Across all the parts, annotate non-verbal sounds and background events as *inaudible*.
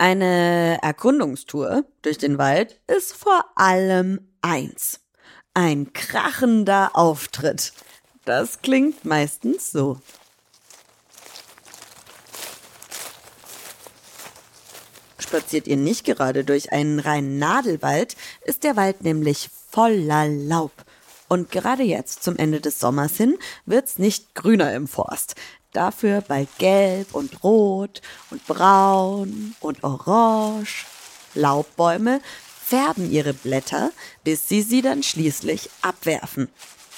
Eine Erkundungstour durch den Wald ist vor allem eins. Ein krachender Auftritt. Das klingt meistens so. Spaziert ihr nicht gerade durch einen reinen Nadelwald, ist der Wald nämlich voller Laub. Und gerade jetzt, zum Ende des Sommers hin, wird's nicht grüner im Forst. Dafür bald gelb und rot und braun und orange. Laubbäume färben ihre Blätter, bis sie sie dann schließlich abwerfen.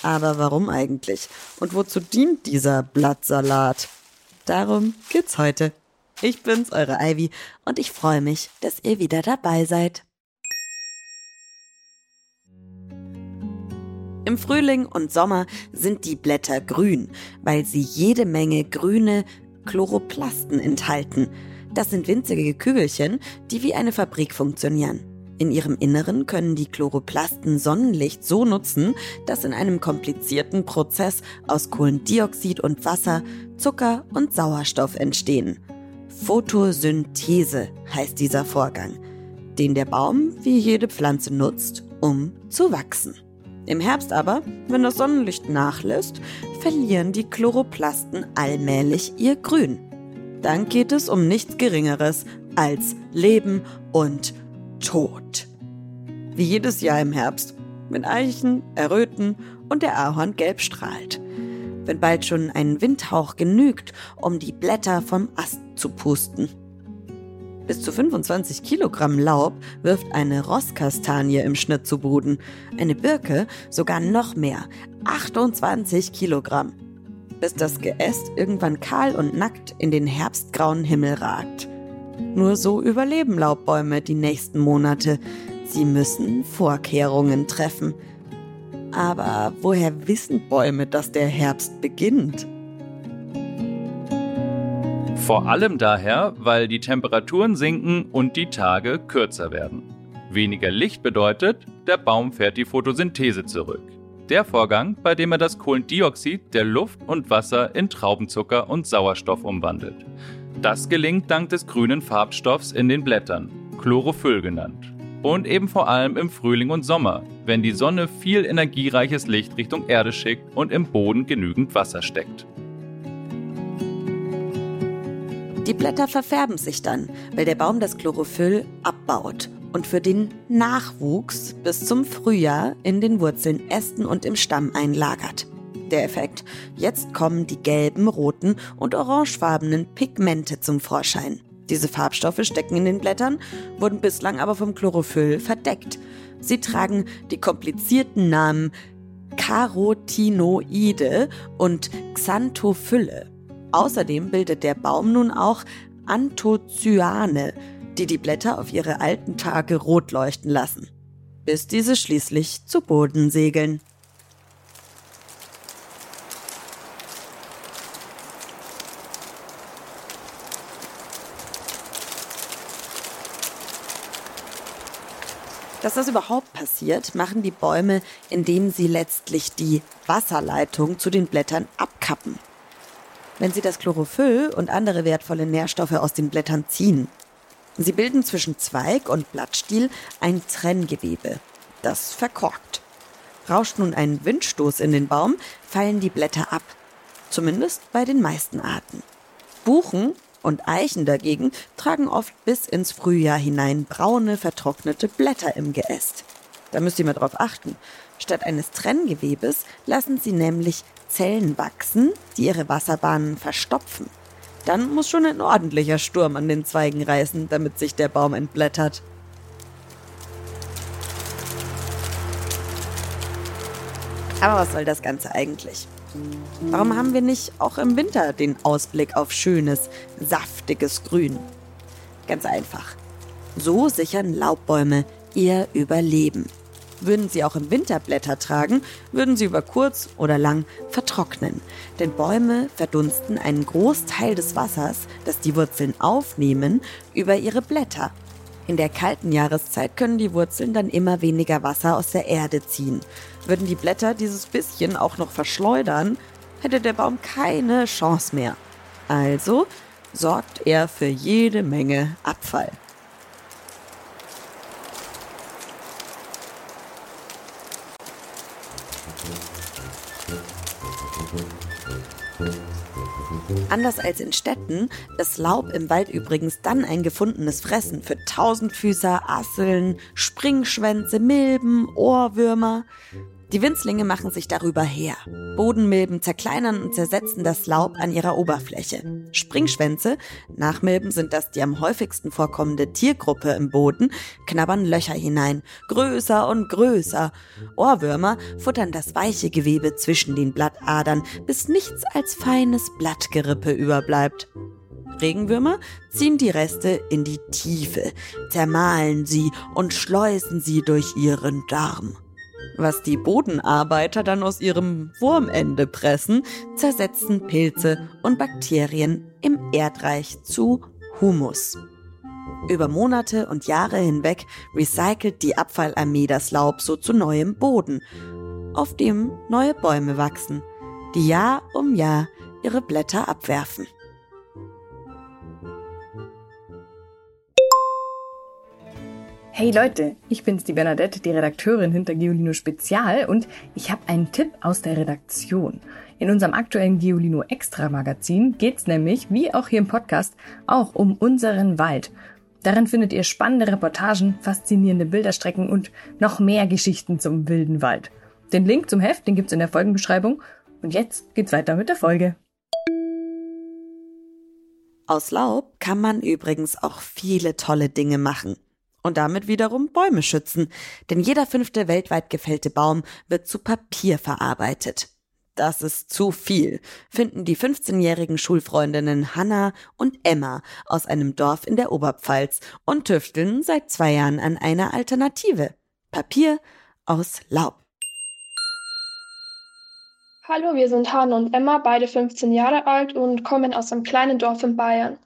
Aber warum eigentlich? Und wozu dient dieser Blattsalat? Darum geht's heute. Ich bin's, eure Ivy, und ich freue mich, dass ihr wieder dabei seid. Im Frühling und Sommer sind die Blätter grün, weil sie jede Menge grüne Chloroplasten enthalten. Das sind winzige Kügelchen, die wie eine Fabrik funktionieren. In ihrem Inneren können die Chloroplasten Sonnenlicht so nutzen, dass in einem komplizierten Prozess aus Kohlendioxid und Wasser Zucker und Sauerstoff entstehen. Photosynthese heißt dieser Vorgang, den der Baum wie jede Pflanze nutzt, um zu wachsen. Im Herbst aber, wenn das Sonnenlicht nachlässt, verlieren die Chloroplasten allmählich ihr Grün. Dann geht es um nichts Geringeres als Leben und Tod. Wie jedes Jahr im Herbst, wenn Eichen erröten und der Ahorn gelb strahlt. Wenn bald schon ein Windhauch genügt, um die Blätter vom Ast zu pusten. Bis zu 25 Kilogramm Laub wirft eine Rosskastanie im Schnitt zu Boden. Eine Birke sogar noch mehr, 28 Kilogramm. Bis das Geäst irgendwann kahl und nackt in den herbstgrauen Himmel ragt. Nur so überleben Laubbäume die nächsten Monate. Sie müssen Vorkehrungen treffen. Aber woher wissen Bäume, dass der Herbst beginnt? Vor allem daher, weil die Temperaturen sinken und die Tage kürzer werden. Weniger Licht bedeutet, der Baum fährt die Photosynthese zurück. Der Vorgang, bei dem er das Kohlendioxid der Luft und Wasser in Traubenzucker und Sauerstoff umwandelt. Das gelingt dank des grünen Farbstoffs in den Blättern, Chlorophyll genannt. Und eben vor allem im Frühling und Sommer, wenn die Sonne viel energiereiches Licht Richtung Erde schickt und im Boden genügend Wasser steckt. Die Blätter verfärben sich dann, weil der Baum das Chlorophyll abbaut und für den Nachwuchs bis zum Frühjahr in den Wurzeln, Ästen und im Stamm einlagert. Der Effekt, jetzt kommen die gelben, roten und orangefarbenen Pigmente zum Vorschein. Diese Farbstoffe stecken in den Blättern, wurden bislang aber vom Chlorophyll verdeckt. Sie tragen die komplizierten Namen Carotinoide und Xanthophylle. Außerdem bildet der Baum nun auch Anthocyane, die die Blätter auf ihre alten Tage rot leuchten lassen, bis diese schließlich zu Boden segeln. Dass das überhaupt passiert, machen die Bäume, indem sie letztlich die Wasserleitung zu den Blättern abkappen wenn sie das Chlorophyll und andere wertvolle Nährstoffe aus den Blättern ziehen. Sie bilden zwischen Zweig und Blattstiel ein Trenngewebe, das verkorkt. Rauscht nun ein Windstoß in den Baum, fallen die Blätter ab. Zumindest bei den meisten Arten. Buchen und Eichen dagegen tragen oft bis ins Frühjahr hinein braune, vertrocknete Blätter im Geäst. Da müsst ihr mal drauf achten. Statt eines Trenngewebes lassen sie nämlich Zellen wachsen, die ihre Wasserbahnen verstopfen. Dann muss schon ein ordentlicher Sturm an den Zweigen reißen, damit sich der Baum entblättert. Aber was soll das Ganze eigentlich? Warum haben wir nicht auch im Winter den Ausblick auf schönes, saftiges Grün? Ganz einfach. So sichern Laubbäume ihr Überleben. Würden sie auch im Winter Blätter tragen, würden sie über kurz oder lang vertrocknen. Denn Bäume verdunsten einen Großteil des Wassers, das die Wurzeln aufnehmen, über ihre Blätter. In der kalten Jahreszeit können die Wurzeln dann immer weniger Wasser aus der Erde ziehen. Würden die Blätter dieses bisschen auch noch verschleudern, hätte der Baum keine Chance mehr. Also sorgt er für jede Menge Abfall. Anders als in Städten ist Laub im Wald übrigens dann ein gefundenes Fressen für Tausendfüßer, Asseln, Springschwänze, Milben, Ohrwürmer. Die Winzlinge machen sich darüber her. Bodenmilben zerkleinern und zersetzen das Laub an ihrer Oberfläche. Springschwänze, nach Milben sind das die am häufigsten vorkommende Tiergruppe im Boden, knabbern Löcher hinein, größer und größer. Ohrwürmer futtern das weiche Gewebe zwischen den Blattadern, bis nichts als feines Blattgerippe überbleibt. Regenwürmer ziehen die Reste in die Tiefe, zermahlen sie und schleusen sie durch ihren Darm. Was die Bodenarbeiter dann aus ihrem Wurmende pressen, zersetzen Pilze und Bakterien im Erdreich zu Humus. Über Monate und Jahre hinweg recycelt die Abfallarmee das Laub so zu neuem Boden, auf dem neue Bäume wachsen, die Jahr um Jahr ihre Blätter abwerfen. Hey Leute, ich bin's, die Bernadette, die Redakteurin hinter Geolino Spezial und ich habe einen Tipp aus der Redaktion. In unserem aktuellen Geolino Extra Magazin geht's nämlich, wie auch hier im Podcast, auch um unseren Wald. Darin findet ihr spannende Reportagen, faszinierende Bilderstrecken und noch mehr Geschichten zum wilden Wald. Den Link zum Heft, den gibt's in der Folgenbeschreibung. Und jetzt geht's weiter mit der Folge. Aus Laub kann man übrigens auch viele tolle Dinge machen und damit wiederum Bäume schützen, denn jeder fünfte weltweit gefällte Baum wird zu Papier verarbeitet. Das ist zu viel, finden die 15-jährigen Schulfreundinnen Hanna und Emma aus einem Dorf in der Oberpfalz und tüfteln seit zwei Jahren an einer Alternative. Papier aus Laub. Hallo, wir sind Hanne und Emma, beide 15 Jahre alt und kommen aus einem kleinen Dorf in Bayern.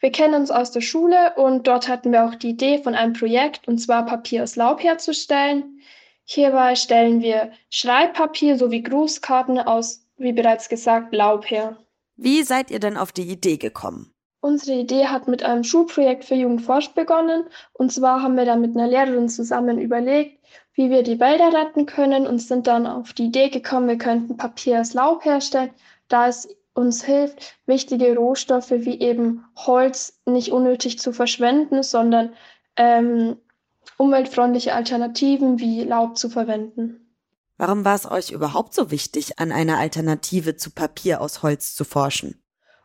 Wir kennen uns aus der Schule und dort hatten wir auch die Idee von einem Projekt, und zwar Papier aus Laub herzustellen. Hierbei stellen wir Schreibpapier sowie Grußkarten aus, wie bereits gesagt, Laub her. Wie seid ihr denn auf die Idee gekommen? Unsere Idee hat mit einem Schulprojekt für Jugendforsch begonnen. Und zwar haben wir da mit einer Lehrerin zusammen überlegt, wie wir die Wälder retten können und sind dann auf die Idee gekommen, wir könnten Papier aus Laub herstellen, da es uns hilft, wichtige Rohstoffe wie eben Holz nicht unnötig zu verschwenden, sondern ähm, umweltfreundliche Alternativen wie Laub zu verwenden. Warum war es euch überhaupt so wichtig, an einer Alternative zu Papier aus Holz zu forschen?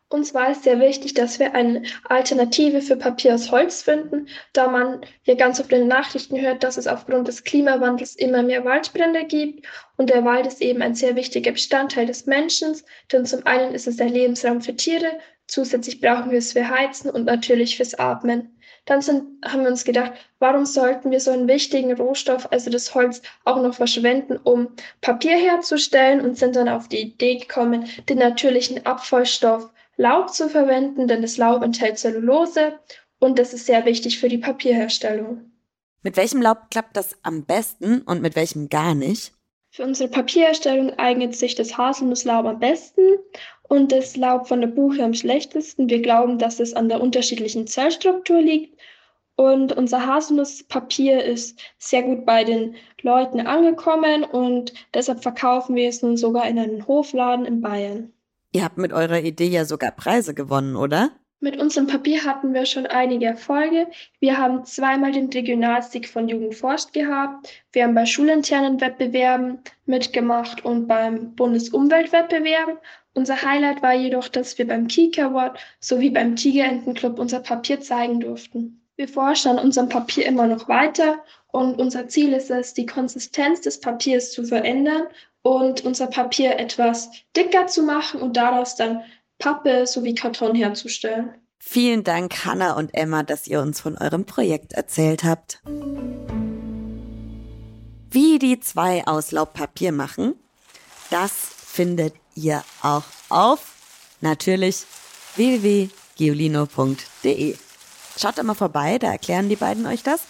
Uns war es sehr wichtig, dass wir eine Alternative für Papier aus Holz finden, da man ja ganz oft in den Nachrichten hört, dass es aufgrund des Klimawandels immer mehr Waldbrände gibt. Und der Wald ist eben ein sehr wichtiger Bestandteil des Menschen, denn zum einen ist es der Lebensraum für Tiere, zusätzlich brauchen wir es für Heizen und natürlich fürs Atmen. Dann sind, haben wir uns gedacht, warum sollten wir so einen wichtigen Rohstoff, also das Holz, auch noch verschwenden, um Papier herzustellen und sind dann auf die Idee gekommen, den natürlichen Abfallstoff Laub zu verwenden, denn das Laub enthält Zellulose und das ist sehr wichtig für die Papierherstellung. Mit welchem Laub klappt das am besten und mit welchem gar nicht? Für unsere Papierherstellung eignet sich das Haselnusslaub am besten und das Laub von der Buche am schlechtesten. Wir glauben, dass es an der unterschiedlichen Zellstruktur liegt. Und unser Haselnusspapier ist sehr gut bei den Leuten angekommen und deshalb verkaufen wir es nun sogar in einem Hofladen in Bayern. Ihr habt mit eurer Idee ja sogar Preise gewonnen, oder? Mit unserem Papier hatten wir schon einige Erfolge. Wir haben zweimal den Regionalsieg von Jugend forscht gehabt. Wir haben bei schulinternen Wettbewerben mitgemacht und beim Bundesumweltwettbewerb. Unser Highlight war jedoch, dass wir beim Kika Award sowie beim Tigerentenclub unser Papier zeigen durften. Wir forschen an unserem Papier immer noch weiter und unser Ziel ist es, die Konsistenz des Papiers zu verändern und unser Papier etwas dicker zu machen und daraus dann Pappe sowie Karton herzustellen. Vielen Dank, Hanna und Emma, dass ihr uns von eurem Projekt erzählt habt. Wie die zwei aus Laubpapier machen, das findet ihr auch auf natürlich www.geolino.de. Schaut da mal vorbei, da erklären die beiden euch das.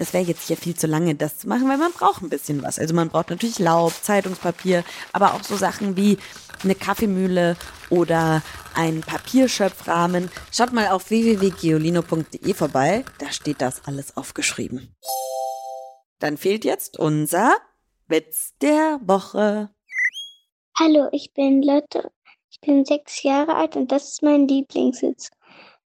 Das wäre jetzt hier viel zu lange, das zu machen, weil man braucht ein bisschen was. Also man braucht natürlich Laub, Zeitungspapier, aber auch so Sachen wie eine Kaffeemühle oder ein Papierschöpfrahmen. Schaut mal auf www.geolino.de vorbei, da steht das alles aufgeschrieben. Dann fehlt jetzt unser Witz der Woche. Hallo, ich bin Lotte. Ich bin sechs Jahre alt und das ist mein Lieblingssitz.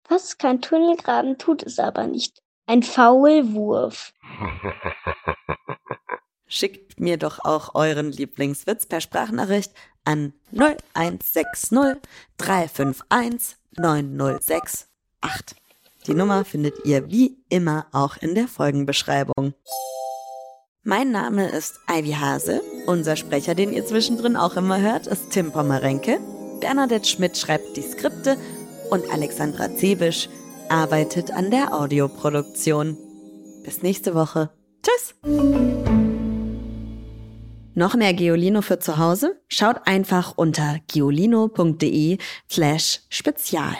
Was kann Tunnel graben, tut es aber nicht. Ein Faulwurf. *laughs* Schickt mir doch auch euren Lieblingswitz per Sprachnachricht an 0160 351 9068. Die Nummer findet ihr wie immer auch in der Folgenbeschreibung. Mein Name ist Ivy Hase. Unser Sprecher, den ihr zwischendrin auch immer hört, ist Tim Pommerenke. Bernadette Schmidt schreibt die Skripte und Alexandra Zebisch arbeitet an der Audioproduktion. Bis nächste Woche. Tschüss! Noch mehr Geolino für zu Hause? Schaut einfach unter geolino.de slash spezial.